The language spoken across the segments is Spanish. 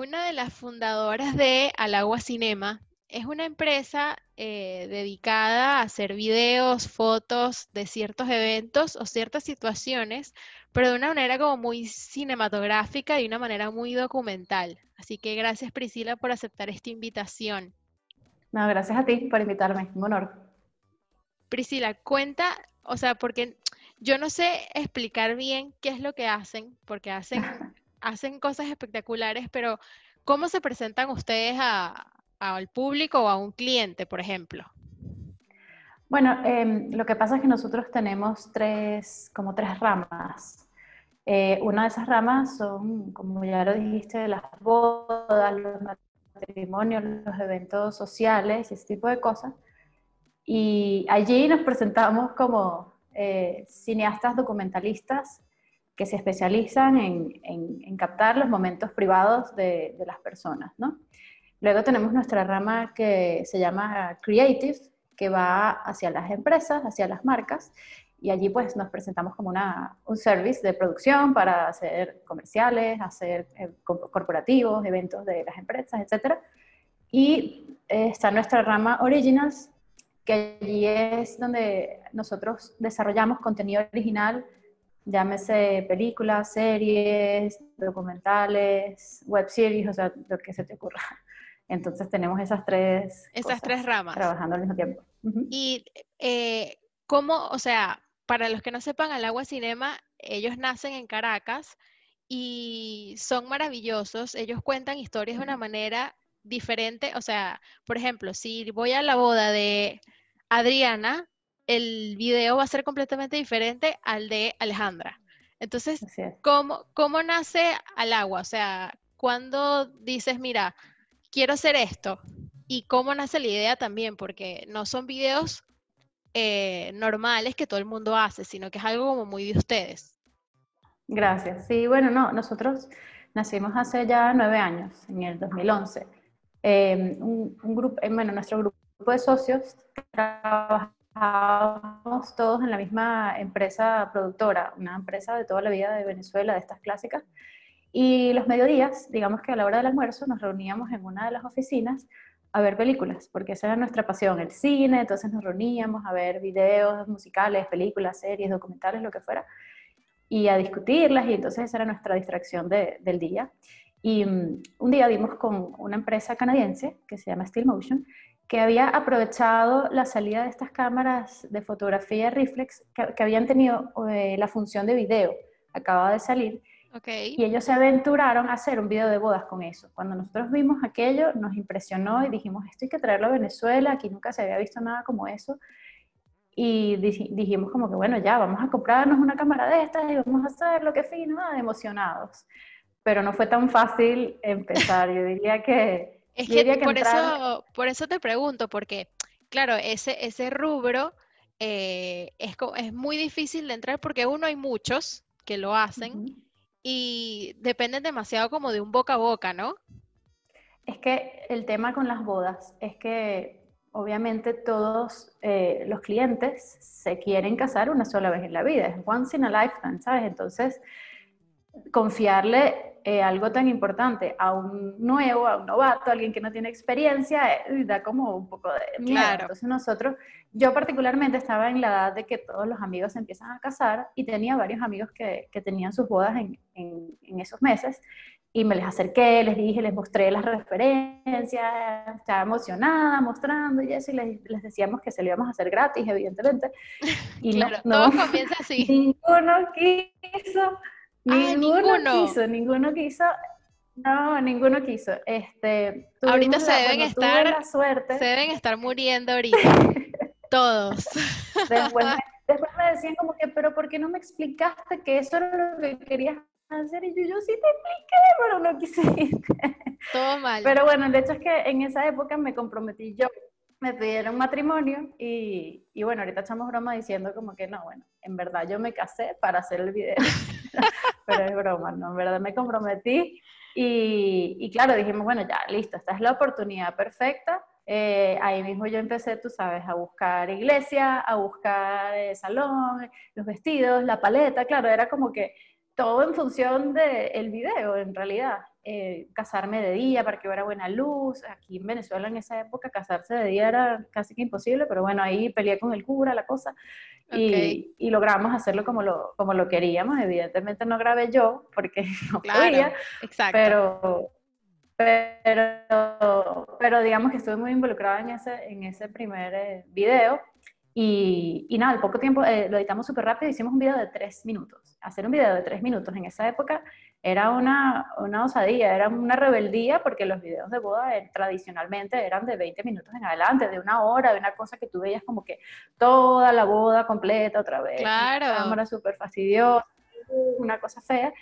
Una de las fundadoras de Alagua Cinema, es una empresa eh, dedicada a hacer videos, fotos de ciertos eventos o ciertas situaciones, pero de una manera como muy cinematográfica y de una manera muy documental. Así que gracias Priscila por aceptar esta invitación. No, gracias a ti por invitarme, un honor. Priscila, cuenta, o sea, porque yo no sé explicar bien qué es lo que hacen, porque hacen, hacen cosas espectaculares, pero ¿cómo se presentan ustedes al público o a un cliente, por ejemplo? Bueno, em, lo que pasa es que nosotros tenemos tres, como tres ramas. Eh, una de esas ramas son, como ya lo dijiste, las bodas, los matrimonios, los eventos sociales y ese tipo de cosas. Y allí nos presentamos como eh, cineastas documentalistas que se especializan en, captar los momentos privados de, las personas, ¿no? Luego tenemos nuestra rama que se llama Creative, que va hacia las empresas, hacia las marcas, y allí pues nos presentamos como una, un service de producción para hacer comerciales, hacer eh, corporativos, eventos de las empresas, etc. Y eh, está nuestra rama Originals, que allí es donde nosotros desarrollamos contenido original llámese películas, series, documentales, web series, o sea, lo que se te ocurra. Entonces tenemos esas tres, esas tres ramas trabajando al mismo tiempo. Y eh, cómo, o sea, para los que no sepan, al agua cinema, ellos nacen en Caracas y son maravillosos. Ellos cuentan historias de una manera diferente. O sea, por ejemplo, si voy a la boda de Adriana, el video va a ser completamente diferente al de Alejandra. Entonces, ¿cómo, ¿cómo nace al agua? O sea, cuando dices, mira, quiero hacer esto? ¿Y cómo nace la idea también? Porque no son videos eh, normales que todo el mundo hace, sino que es algo como muy de ustedes. Gracias. Sí, bueno, no, nosotros nacimos hace ya nueve años, en el 2011. Eh, un, grupo, eh, bueno, nuestro grupo de socios trabaja Trabajamos todos en la misma empresa productora, una empresa de toda la vida de Venezuela, de estas clásicas. Y los mediodías, digamos que a la hora del almuerzo, nos reuníamos en una de las oficinas a ver películas, porque esa era nuestra pasión, el cine, entonces nos reuníamos a ver videos musicales, películas, series, documentales, lo que fuera, y a discutirlas, y entonces esa era nuestra distracción del día. Y mm, un día dimos con una empresa canadiense que se llama Steel Motion, que había aprovechado la salida de estas cámaras de fotografía reflex que, habían tenido eh, la función de video, acaba de salir, y ellos se aventuraron a hacer un video de bodas con eso. Cuando nosotros vimos aquello, nos impresionó y dijimos, esto hay que traerlo a Venezuela, aquí nunca se había visto nada como eso. Y dijimos como que, bueno, ya, vamos a comprarnos una cámara de estas y vamos a hacer lo que fino, emocionados. Pero no fue tan fácil empezar, yo diría que es que, por, eso, por eso te pregunto, porque, claro, ese, ese rubro eh, es, es muy difícil de entrar porque uno hay muchos que lo hacen y dependen demasiado como de un boca a boca, ¿no? Es que el tema con las bodas es que obviamente todos eh, los clientes se quieren casar una sola vez en la vida, es once in a lifetime, ¿sabes? Entonces, confiarle eh, algo tan importante a un nuevo, a un novato, a alguien que no tiene experiencia, eh, da como un poco de miedo. Entonces nosotros, yo particularmente estaba en la edad de que todos los amigos se empiezan a casar y tenía varios amigos que, que tenían sus bodas en, en, esos meses y me les acerqué, les dije, les mostré las referencias, estaba emocionada mostrando y eso, y les, les decíamos que se lo íbamos a hacer gratis, evidentemente. Y claro, no, todo comienza así. Ninguno quiso. Ah, ninguno, quiso, ninguno quiso. No, ninguno quiso. Este, ahorita se deben estar, suerte. se deben estar muriendo ahorita. Todos. Después me, después me decían como que, pero ¿por qué no me explicaste que eso era lo que querías hacer? Y yo, yo sí te expliqué, pero no quisiste. Todo mal. Pero bueno, el hecho es que en esa época me comprometí yo me pidieron matrimonio y, y, bueno, ahorita echamos broma diciendo como que no, bueno, en verdad yo me casé para hacer el video, pero es broma, ¿no? En verdad me comprometí y, y, claro, dijimos, bueno, ya, listo, esta es la oportunidad perfecta. Eh, ahí mismo yo empecé, tú sabes, a buscar iglesia, a buscar eh, salón, los vestidos, la paleta, claro, era como que todo en función del video, en realidad. Eh, casarme de día para que hubiera buena luz. Aquí en Venezuela en esa época casarse de día era casi que imposible, pero bueno, ahí peleé con el cura, la cosa, y, y, logramos hacerlo como lo, como lo queríamos. Evidentemente no grabé yo porque no podía, exacto. pero pero, pero digamos que estuve muy involucrada en ese, en ese primer eh, video y, y, nada, al poco tiempo eh, lo editamos súper rápido, hicimos un video de tres minutos. Hacer un video de tres minutos en esa época era una, una osadía, era una rebeldía porque los videos de boda eh, tradicionalmente eran de 20 minutos en adelante, de una hora, de una cosa que tú veías como que toda la boda completa otra vez. Claro. Una cámara súper fastidiosa, una cosa fea.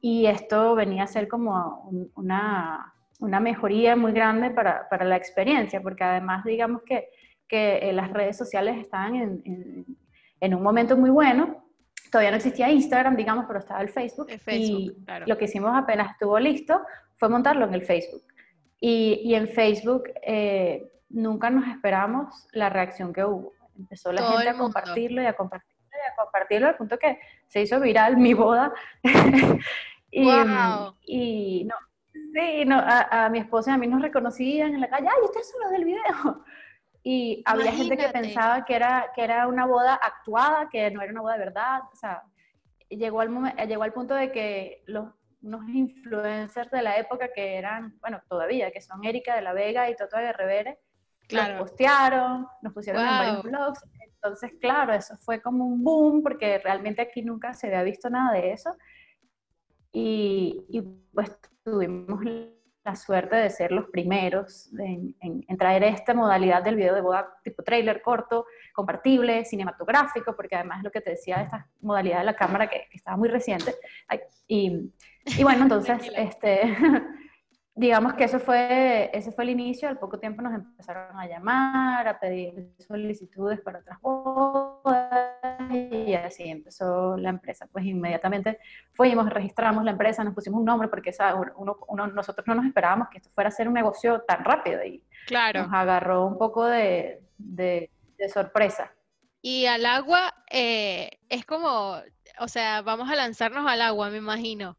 Y esto venía a ser como una, una mejoría muy grande para, para la experiencia, porque además digamos que que eh, las redes sociales estaban en, en, un momento muy bueno. Todavía no existía Instagram, digamos, pero estaba el Facebook. y lo que hicimos apenas estuvo listo fue montarlo en el Facebook. Y, y en Facebook eh, nunca nos esperamos la reacción que hubo. Empezó la gente a compartirlo y a compartirlo y a compartirlo al punto que se hizo viral mi boda. y, y no, sí, no, a, a, mi esposa y a mí nos reconocían en la calle, ay, ustedes son los del video y había gente que pensaba que era, que era una boda actuada, que no era una boda de verdad, o sea, llegó al, llegó al punto de que los, unos influencers de la época que eran, bueno, todavía, que son Erika de la Vega y Toto de Revere, claro. nos postearon, nos pusieron en varios blogs, entonces, claro, eso fue como un boom, porque realmente aquí nunca se había visto nada de eso, y, y pues tuvimos la suerte de ser los primeros en, traer esta modalidad del video de boda tipo trailer corto, compartible, cinematográfico, porque además lo que te decía de esta modalidad de la cámara que, estaba muy reciente. y, y, bueno, entonces, este, digamos que eso fue, ese fue el inicio, al poco tiempo nos empezaron a llamar, a pedir solicitudes para otras bodas y así empezó la empresa. Pues inmediatamente fuimos, registramos la empresa, nos pusimos un nombre porque uno, uno, nosotros no nos esperábamos que esto fuera a ser un negocio tan rápido y claro. nos agarró un poco de, de, sorpresa. Y al agua eh, es como, o sea, vamos a lanzarnos al agua, me imagino.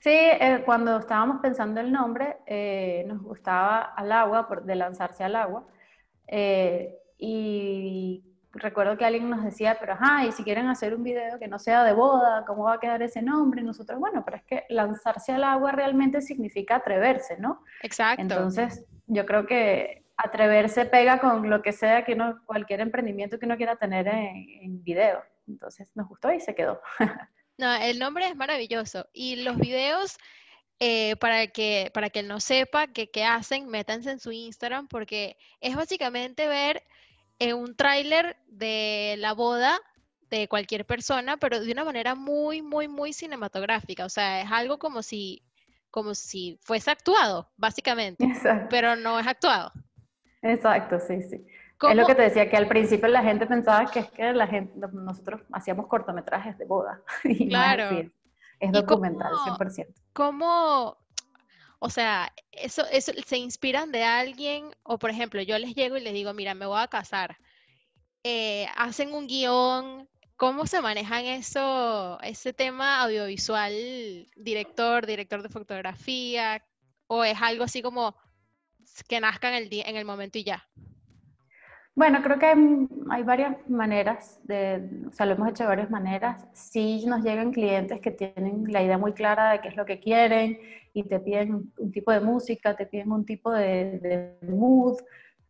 Sí, eh, cuando estábamos pensando el nombre, eh, nos gustaba al agua, por, de lanzarse al agua. Eh, y recuerdo que alguien nos decía, pero ajá, y si quieren hacer un video que no sea de boda, ¿cómo va a quedar ese nombre? Y nosotros, bueno, pero es que lanzarse al agua realmente significa atreverse, ¿no? Exacto. Entonces, yo creo que atreverse pega con lo que sea que uno, cualquier emprendimiento que uno quiera tener en, en video. Entonces, nos gustó y se quedó. No, el nombre es maravilloso. Y los videos, eh, para, que, para que él no sepa qué hacen, métanse en su Instagram porque es básicamente ver eh, un tráiler de la boda de cualquier persona, pero de una manera muy, muy, muy cinematográfica. O sea, es algo como si, como si fuese actuado, básicamente, pero no es actuado. Exacto, sí, sí. Es lo que te decía, que al principio la gente pensaba que es que la gente, nosotros hacíamos cortometrajes de boda. Y claro. es, documental, 100%. ¿Cómo, o sea, eso, eso, se inspiran de alguien? O por ejemplo, yo les llego y les digo, mira, me voy a casar. Eh, hacen un guion, ¿cómo se manejan eso, ese tema audiovisual, director, director de fotografía? ¿O es algo así como que nazca en el, en el momento y ya? Bueno, creo que hay, varias maneras, de, o sea, lo hemos hecho de varias maneras. Sí nos llegan clientes que tienen la idea muy clara de qué es lo que quieren y te piden un tipo de música, te piden un tipo de, mood,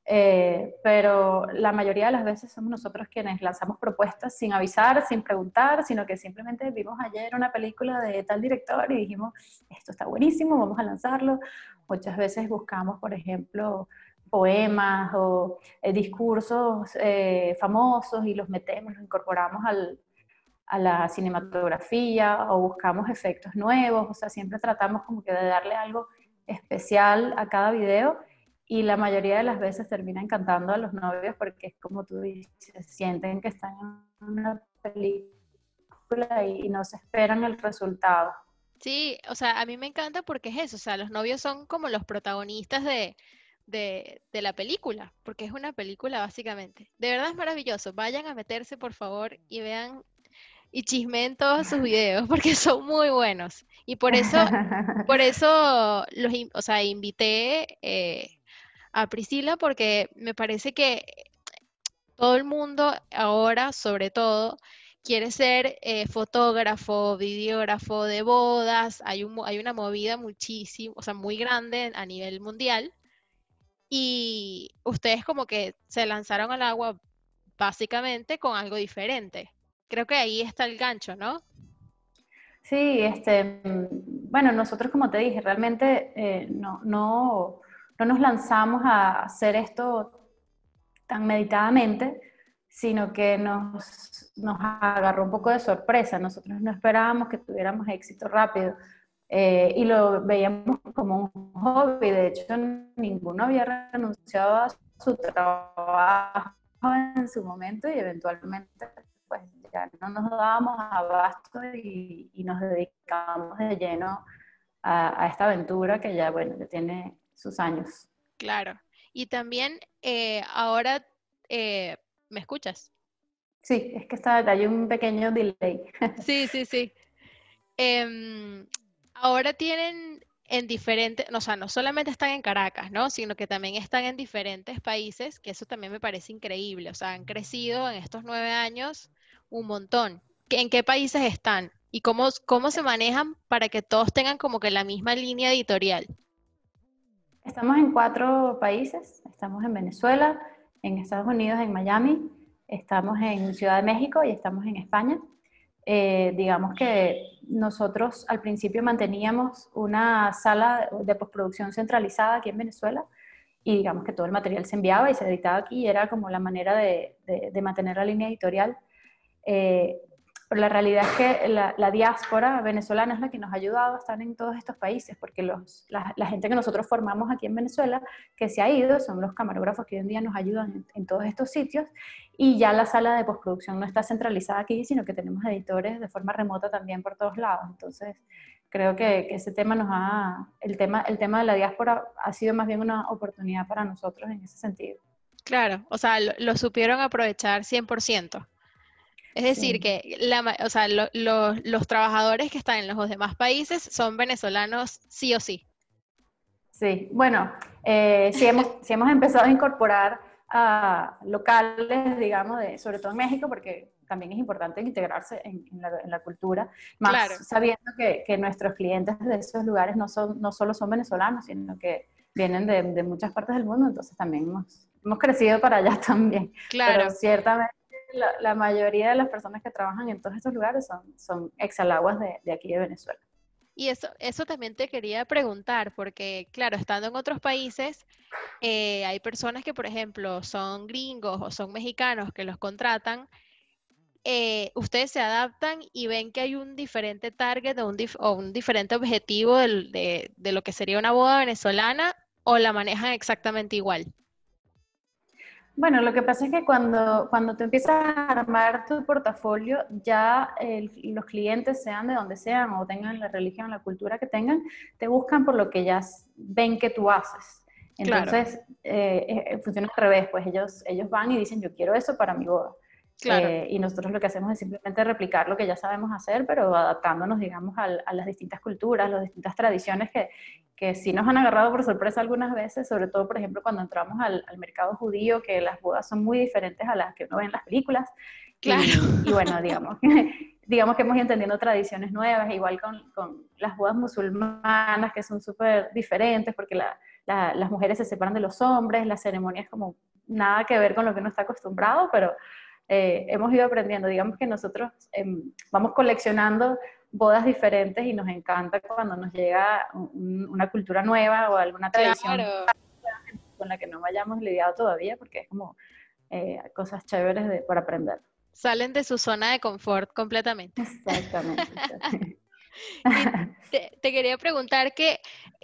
eh, pero la mayoría de las veces somos nosotros quienes lanzamos propuestas sin avisar, sin preguntar, sino que simplemente vimos ayer una película de tal director y dijimos, esto está buenísimo, vamos a lanzarlo. Muchas veces buscamos, por ejemplo, poemas o eh, discursos eh, famosos y los metemos, los incorporamos al, a la cinematografía o buscamos efectos nuevos, o sea, siempre tratamos como que de darle algo especial a cada video y la mayoría de las veces termina encantando a los novios porque es como tú dices, sienten que están en una película y no se esperan el resultado. Sí, o sea, a mí me encanta porque es eso, o sea, los novios son como los protagonistas de, de, la película, porque es una película básicamente. De verdad es maravilloso. Vayan a meterse, por favor, y vean y chismeen todos sus videos porque son muy buenos. Y por eso, por eso los, o sea, invité eh, a Priscila porque me parece que todo el mundo ahora, sobre todo, quiere ser eh, fotógrafo, videógrafo de bodas. Hay, un, hay una movida muchísimo, o sea, muy grande a nivel mundial. Y ustedes como que se lanzaron al agua básicamente con algo diferente. Creo que ahí está el gancho, ¿no? Sí, este, bueno, nosotros como te dije, realmente eh, no, no, no nos lanzamos a hacer esto tan meditadamente, sino que nos, nos agarró un poco de sorpresa. Nosotros no esperábamos que tuviéramos éxito rápido eh, y lo veíamos como un hobby. De hecho, ninguno había renunciado a su trabajo en su momento y eventualmente no nos dábamos abasto y, y nos dedicamos de lleno a, a, esta aventura que ya, bueno, ya tiene sus años. Claro. Y también eh, ahora, eh, ¿me escuchas? Sí, es que está, hay un pequeño delay. Sí, sí, sí. Eh, ahora tienen en diferentes, o sea, no solamente están en Caracas, ¿no? Sino que también están en diferentes países, que eso también me parece increíble. O sea, han crecido en estos nueve años un montón. ¿En qué países están? ¿Y cómo, cómo se manejan para que todos tengan como que la misma línea editorial? Estamos en cuatro países. Estamos en Venezuela, en Estados Unidos, en Miami, estamos en Ciudad de México y estamos en España. Eh, digamos que nosotros al principio manteníamos una sala de postproducción centralizada aquí en Venezuela y digamos que todo el material se enviaba y se editaba aquí y era como la manera de, de, mantener la línea editorial. Eh, pero la realidad es que la, diáspora venezolana es la que nos ha ayudado a estar en todos estos países, porque los, la, gente que nosotros formamos aquí en Venezuela, que se ha ido, son los camarógrafos que hoy en día nos ayudan en, todos estos sitios, y ya la sala de postproducción no está centralizada aquí, sino que tenemos editores de forma remota también por todos lados. Entonces, creo que, que ese tema nos ha, el tema, el tema de la diáspora ha sido más bien una oportunidad para nosotros en ese sentido. Claro, o sea, lo, lo supieron aprovechar 100%. Es decir, que la, o sea, los trabajadores que están en los demás países son venezolanos sí o sí. Sí, bueno, eh, sí, hemos, hemos empezado a incorporar a locales, digamos, de, sobre todo en México, porque también es importante integrarse en, la, cultura, más sabiendo que, que, nuestros clientes de esos lugares no, son, no solo son venezolanos, sino que vienen de, de muchas partes del mundo, entonces también hemos, hemos crecido para allá también. Claro. Pero ciertamente la, mayoría de las personas que trabajan en todos estos lugares son, son exalaguas de, aquí de Venezuela. Y eso, eso también te quería preguntar, porque claro, estando en otros países, eh, hay personas que, por ejemplo, son gringos o son mexicanos que los contratan, eh, ustedes se adaptan y ven que hay un diferente target o un, diferente objetivo de, lo que sería una boda venezolana o la manejan exactamente igual. Bueno, lo que pasa es que cuando, cuando tú empiezas a armar tu portafolio, ya los clientes, sean de donde sean o tengan la religión, la cultura que tengan, te buscan por lo que ya ven que tú haces. Entonces, eh, eh, funciona al revés, pues ellos, ellos van y dicen, yo quiero eso para mi boda. Eh, y nosotros lo que hacemos es simplemente replicar lo que ya sabemos hacer, pero adaptándonos, digamos, a, las distintas culturas, las distintas tradiciones que, que sí nos han agarrado por sorpresa algunas veces, sobre todo, por ejemplo, cuando entramos al, mercado judío, que las bodas son muy diferentes a las que uno ve en las películas. Claro. Y, bueno, digamos, digamos que hemos ido entendiendo tradiciones nuevas, igual con, con las bodas musulmanas, que son súper diferentes, porque las mujeres se separan de los hombres, la ceremonia es como nada que ver con lo que uno está acostumbrado, pero eh, hemos ido aprendiendo. Digamos que nosotros em, vamos coleccionando bodas diferentes y nos encanta cuando nos llega una cultura nueva o alguna tradición con la que no hayamos lidiado todavía, porque es como eh, cosas chéveres de, por aprender. Salen de su zona de confort completamente. Exactamente. te, quería preguntar que,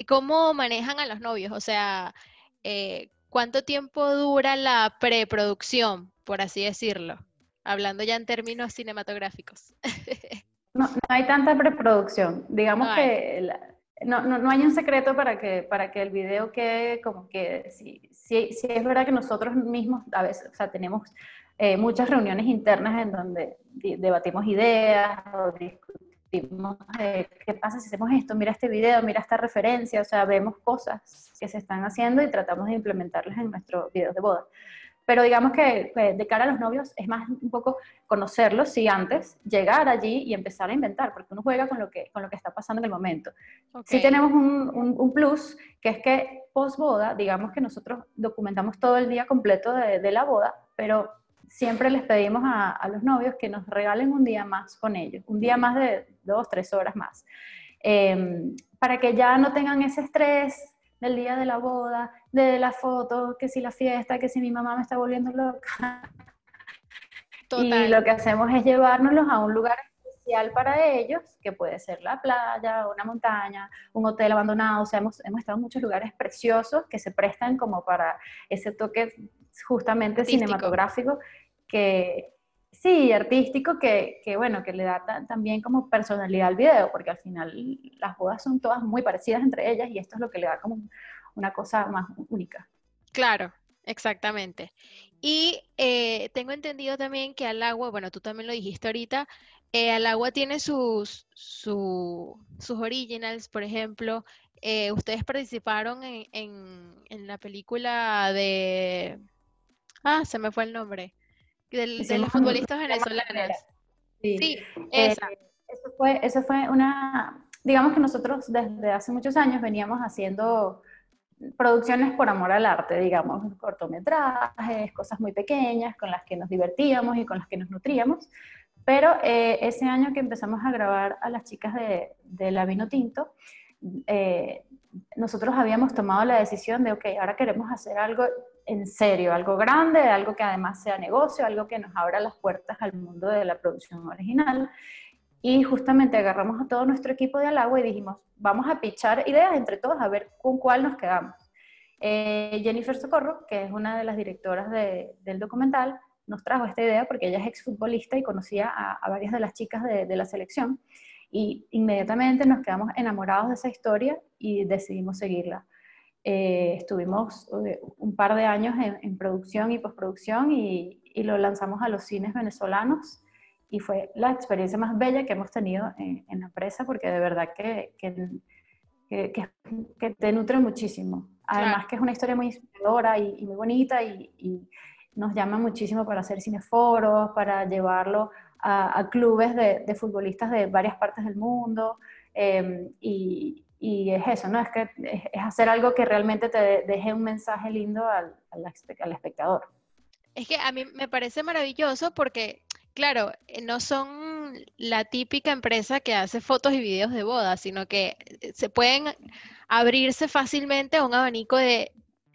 cómo manejan a los novios, o sea, eh, ¿cuánto tiempo dura la preproducción? por así decirlo, hablando ya en términos cinematográficos. no, no, hay tanta preproducción. Digamos que no, no, no, hay un secreto para que, para que el video quede como que, si, si, si, es verdad que nosotros mismos a veces, o sea, tenemos eh, muchas reuniones internas en donde debatimos ideas o discutimos qué pasa si hacemos esto, mira este video, mira esta referencia, o sea, vemos cosas que se están haciendo y tratamos de implementarlas en nuestros videos de boda. Pero digamos que de cara a los novios es más un poco conocerlos, y antes, llegar allí y empezar a inventar, porque uno juega con lo que, con lo que está pasando en el momento. Sí tenemos un, un, plus, que es que post boda, digamos que nosotros documentamos todo el día completo de, de la boda, pero siempre les pedimos a, a, los novios que nos regalen un día más con ellos, un día más de dos, tres horas más, em, para que ya no tengan ese estrés del día de la boda, de la foto, que si la fiesta, que si mi mamá me está volviendo loca. Y lo que hacemos es llevárnoslos a un lugar especial para ellos, que puede ser la playa, una montaña, un hotel abandonado. O sea, hemos, hemos estado en muchos lugares preciosos que se prestan como para ese toque justamente cinematográfico que, Sí, artístico que, que, bueno, que le da también como personalidad al video, porque al final las bodas son todas muy parecidas entre ellas y esto es lo que le da como una cosa más única. Claro, exactamente. Y eh, tengo entendido también que al agua, bueno, tú también lo dijiste ahorita, eh, al agua tiene sus, sus originals, por ejemplo, eh, ustedes participaron en, en, en la película de... Ah, se me fue el nombre de los futbolistas venezolanos. Sí, eh, esa. eso, fue, eso fue una, digamos que nosotros desde hace muchos años veníamos haciendo producciones por amor al arte, digamos, cortometrajes, cosas muy pequeñas con las que nos divertíamos y con las que nos nutríamos. Pero eh, ese año que empezamos a grabar a las chicas de, de La Vino Tinto, eh, nosotros habíamos tomado la decisión de, ok, ahora queremos hacer algo en serio, algo grande, algo que además sea negocio, algo que nos abra las puertas al mundo de la producción original. Y justamente agarramos a todo nuestro equipo de Alagua y dijimos, vamos a pichar ideas entre todos a ver con cuál nos quedamos. Eh, Jennifer Socorro, que es una de las directoras del documental, nos trajo esta idea porque ella es exfutbolista y conocía a, varias de las chicas de, la selección. Y inmediatamente nos quedamos enamorados de esa historia y decidimos seguirla. Eh, estuvimos eh, un par de años en, producción y postproducción y, y, lo lanzamos a los cines venezolanos y fue la experiencia más bella que hemos tenido en, la empresa porque de verdad que, que, que, te nutre muchísimo. Además que es una historia muy inspiradora y, muy bonita y, nos llama muchísimo para hacer cineforos, para llevarlo a, clubes de, de, futbolistas de varias partes del mundo. Eh, y, y es eso, ¿no? Es que es hacer algo que realmente te deje un mensaje lindo al, al, espectador. Es que a mí me parece maravilloso porque, claro, eh, no son la típica empresa que hace fotos y videos de boda, sino que eh, se pueden abrirse fácilmente a un abanico de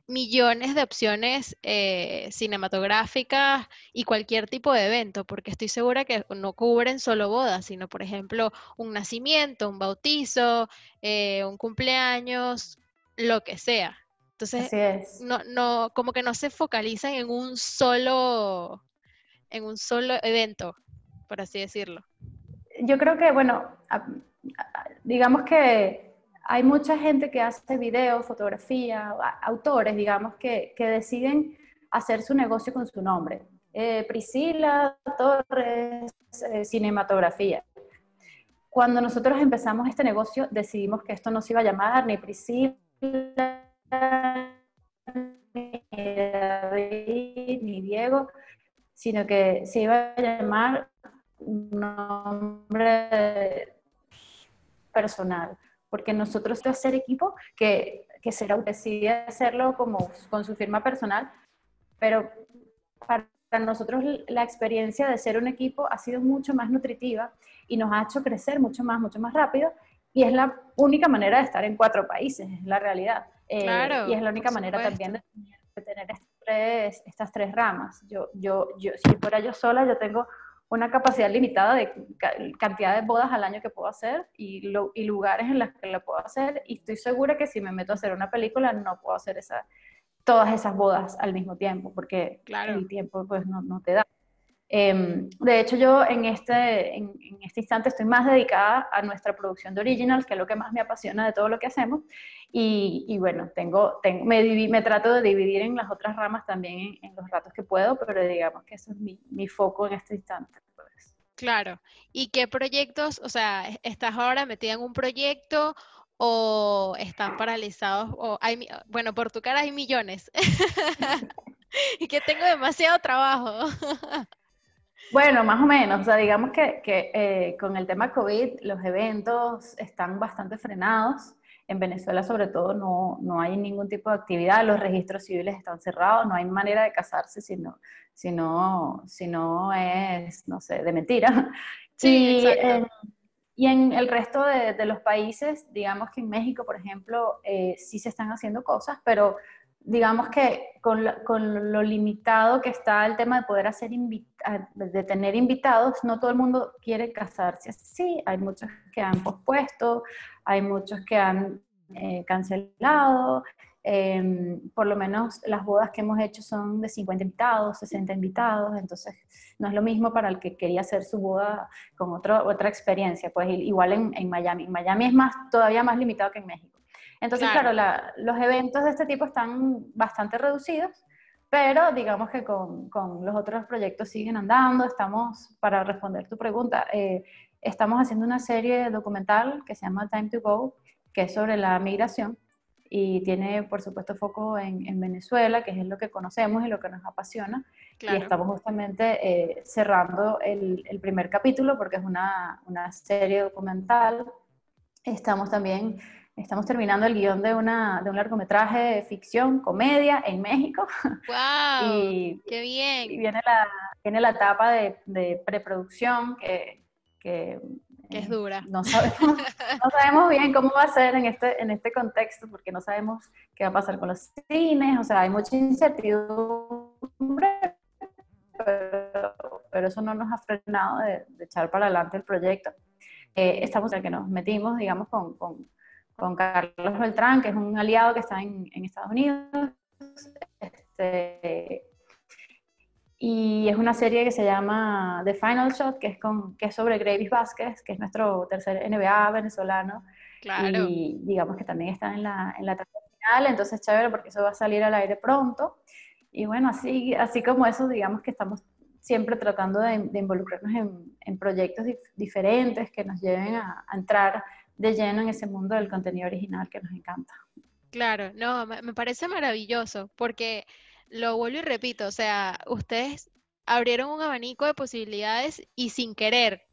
millones de opciones eh, cinematográficas y cualquier tipo de evento, porque estoy segura que no cubren solo bodas, sino, por ejemplo, un nacimiento, un bautizo, eh, un cumpleaños, lo que sea. Entonces, no, no, como que no se focalizan en un solo, en un solo evento, por así decirlo. Yo creo que, bueno, digamos que hay mucha gente que hace video, fotografía, autores, digamos, que, que deciden hacer su negocio con su nombre. Eh, Priscila Torres, eh, cinematografía. Cuando nosotros empezamos este negocio, decidimos que esto no se iba a llamar ni Priscila, ni David, ni Diego, sino que se iba a llamar un nombre personal porque nosotros de ser equipo que, que será decide hacerlo como con su firma personal, pero para nosotros la experiencia de ser un equipo ha sido mucho más nutritiva y nos ha hecho crecer mucho más, mucho más rápido y es la única manera de estar en cuatro países, es la realidad. Eh, y es la única manera también de, tener estas tres, estas tres ramas. Yo, yo, yo, si fuera yo sola, yo tengo una capacidad limitada de cantidad de bodas al año que puedo hacer y, y lugares en los que la puedo hacer y estoy segura que si me meto a hacer una película no puedo hacer esa, todas esas bodas al mismo tiempo porque el tiempo pues no, no, te da. Em, de hecho, yo en este, en, este instante estoy más dedicada a nuestra producción de originals, que es lo que más me apasiona de todo lo que hacemos. Y, bueno, tengo, me, me, trato de dividir en las otras ramas también en, los ratos que puedo, pero digamos que ese es mi, mi foco en este instante. Pues. Claro. ¿Y qué proyectos, o sea, estás ahora metida en un proyecto o están paralizados? O hay, bueno, por tu cara hay millones. y que tengo demasiado trabajo. Bueno, más o menos. O sea, digamos que, eh, con el tema COVID los eventos están bastante frenados. En Venezuela, sobre todo, no, no, hay ningún tipo de actividad. Los registros civiles están cerrados. No hay manera de casarse si no, si no, si no es, no sé, de mentira. Sí, y, y en el resto de, los países, digamos que en México, por ejemplo, eh, sí se están haciendo cosas, pero digamos que con, lo limitado que está el tema de poder hacer de tener invitados, no todo el mundo quiere casarse así, hay muchos que han pospuesto, hay muchos que han eh, cancelado, em, por lo menos las bodas que hemos hecho son de 50 invitados, 60 invitados, entonces no es lo mismo para el que quería hacer su boda con otra experiencia, pues igual en, en Miami. Miami es más, todavía más limitado que en México. Entonces, claro, los eventos de este tipo están bastante reducidos, pero digamos que con, con, los otros proyectos siguen andando. Estamos, para responder tu pregunta, eh, estamos haciendo una serie documental que se llama Time to Go, que es sobre la migración y tiene, por supuesto, foco en, en Venezuela, que es lo que conocemos y lo que nos apasiona. Y estamos justamente eh, cerrando el, el, primer capítulo porque es una, una serie documental. Estamos también Estamos terminando el guion de, una, de un largometraje de ficción, comedia en México. ¡Wow! y, ¡Qué bien! Y viene la, viene la etapa de, de preproducción que, que es dura. No sabemos, no sabemos bien cómo va a ser en este, en este contexto, porque no sabemos qué va a pasar con los cines, o sea, hay mucha incertidumbre, pero, pero eso no nos ha frenado de, echar para adelante el proyecto. Eh, estamos en el que nos metimos, digamos, con, con con Carlos Beltrán, que es un aliado que está en, Estados Unidos. Este, y es una serie que se llama The Final Shot, que es, con, que es sobre Gravis Vázquez, que es nuestro tercer NBA venezolano. Claro. Y digamos que también está en la, en la final, entonces chévere porque eso va a salir al aire pronto. Y bueno, así, así como eso, digamos que estamos siempre tratando de, involucrarnos en, en, proyectos diferentes que nos lleven a, a entrar de lleno en ese mundo del contenido original que nos encanta. Claro, no, me parece maravilloso porque lo vuelvo y repito, o sea, ustedes abrieron un abanico de posibilidades y sin querer,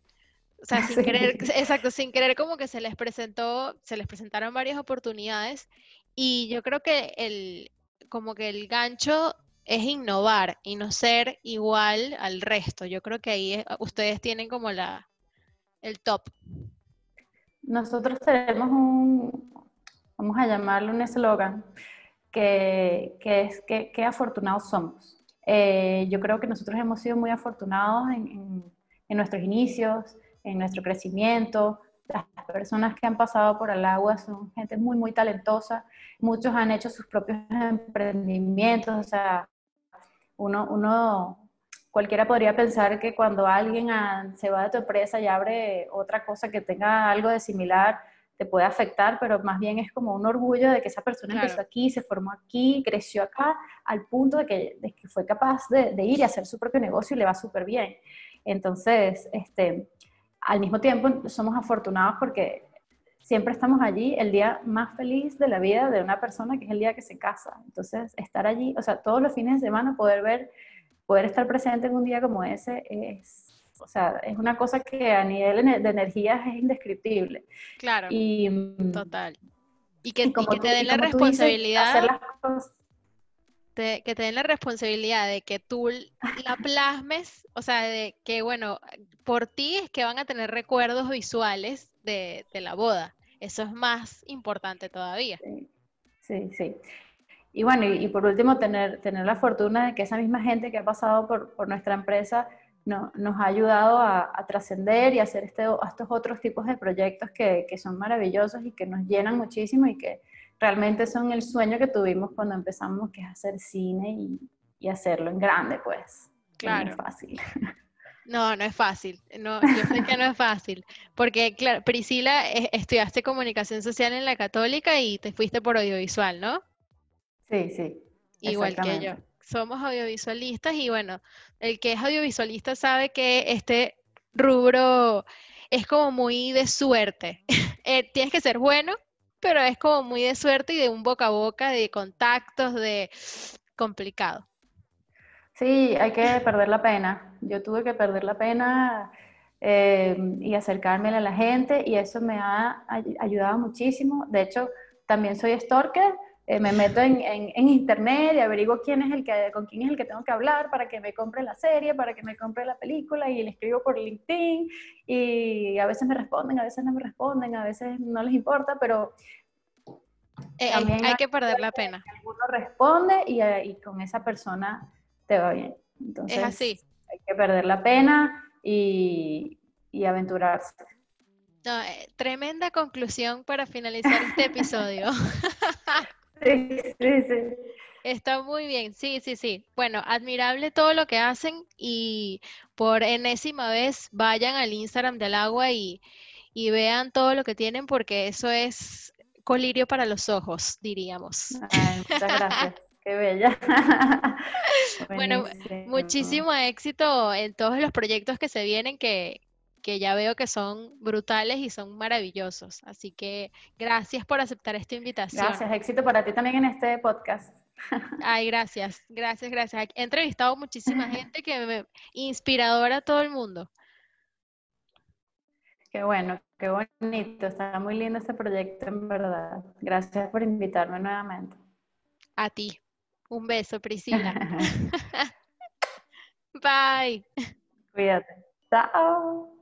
o sea, sin querer, exacto, sin querer como que se les presentó, se les presentaron varias oportunidades y yo creo que el, como que el gancho es innovar y no ser igual al resto. Yo creo que ahí ustedes tienen como la, el top. Nosotros tenemos un, vamos a llamarlo un eslogan, que, es que, que, afortunados somos. Eh, yo creo que nosotros hemos sido muy afortunados en, nuestros inicios, en nuestro crecimiento. Las personas que han pasado por el agua son gente muy, muy talentosa. Muchos han hecho sus propios emprendimientos. O sea, uno, uno cualquiera podría pensar que cuando alguien ah, se va de tu empresa y abre otra cosa que tenga algo de similar, te puede afectar, pero más bien es como un orgullo de que esa persona empezó aquí, se formó aquí, creció acá, al punto de que, fue capaz de, ir y hacer su propio negocio y le va súper bien. Entonces, este, al mismo tiempo somos afortunados porque siempre estamos allí el día más feliz de la vida de una persona, que es el día que se casa. Entonces, estar allí, o sea, todos los fines de semana poder ver poder estar presente en un día como ese es, o sea, es una cosa que a nivel de energía es indescriptible. Claro. Y, total. Y que, que te den la responsabilidad. que te den la responsabilidad de que tú la plasmes, o sea, de que, bueno, por ti es que van a tener recuerdos visuales de, de la boda. Eso es más importante todavía. Sí, sí. Y bueno, y, por último, tener, tener la fortuna de que esa misma gente que ha pasado por, por nuestra empresa no, nos ha ayudado a, trascender y a hacer este, estos otros tipos de proyectos que, que, son maravillosos y que nos llenan muchísimo y que realmente son el sueño que tuvimos cuando empezamos, que es hacer cine y, y hacerlo en grande, pues. Claro. fácil. No, no es fácil. No, yo sé que no es fácil. Porque, claro, Priscila, eh, estudiaste comunicación social en la católica y te fuiste por audiovisual, ¿no? Sí, sí. Igual que yo. Somos audiovisualistas y bueno, el que es audiovisualista sabe que este rubro es como muy de suerte. Eh, tienes que ser bueno, pero es como muy de suerte y de un boca a boca, de contactos, de complicado. Sí, hay que perder la pena. Yo tuve que perder la pena eh, y acercarme a la gente y eso me ha ayudado muchísimo. De hecho, también soy stalker eh, me meto en, en, internet y averiguo quién es el que, con quién es el que tengo que hablar para que me compre la serie, para que me compre la película y le escribo por LinkedIn y a veces me responden, a veces no me responden, a veces no les importa, pero eh, hay, que perder la pena. Uno responde y, eh, y, con esa persona te va bien. Entonces, es así. Hay que perder la pena y, y aventurarse. tremenda conclusión para finalizar este episodio. Sí, sí, sí. Está muy bien, sí, sí, sí. Bueno, admirable todo lo que hacen y por enésima vez vayan al Instagram del agua y, vean todo lo que tienen porque eso es colirio para los ojos, diríamos. muchas gracias. Qué bella. bueno, muchísimo éxito en todos los proyectos que se vienen que, que ya veo que son brutales y son maravillosos. Así que gracias por aceptar esta invitación. Gracias, éxito para ti también en este podcast. Ay, gracias, gracias, gracias. He entrevistado muchísima gente que me inspiradora a todo el mundo. Qué bueno, qué bonito. Está muy lindo este proyecto, en verdad. Gracias por invitarme nuevamente. A ti. Un beso, Priscila. Bye. Cuídate. Chao.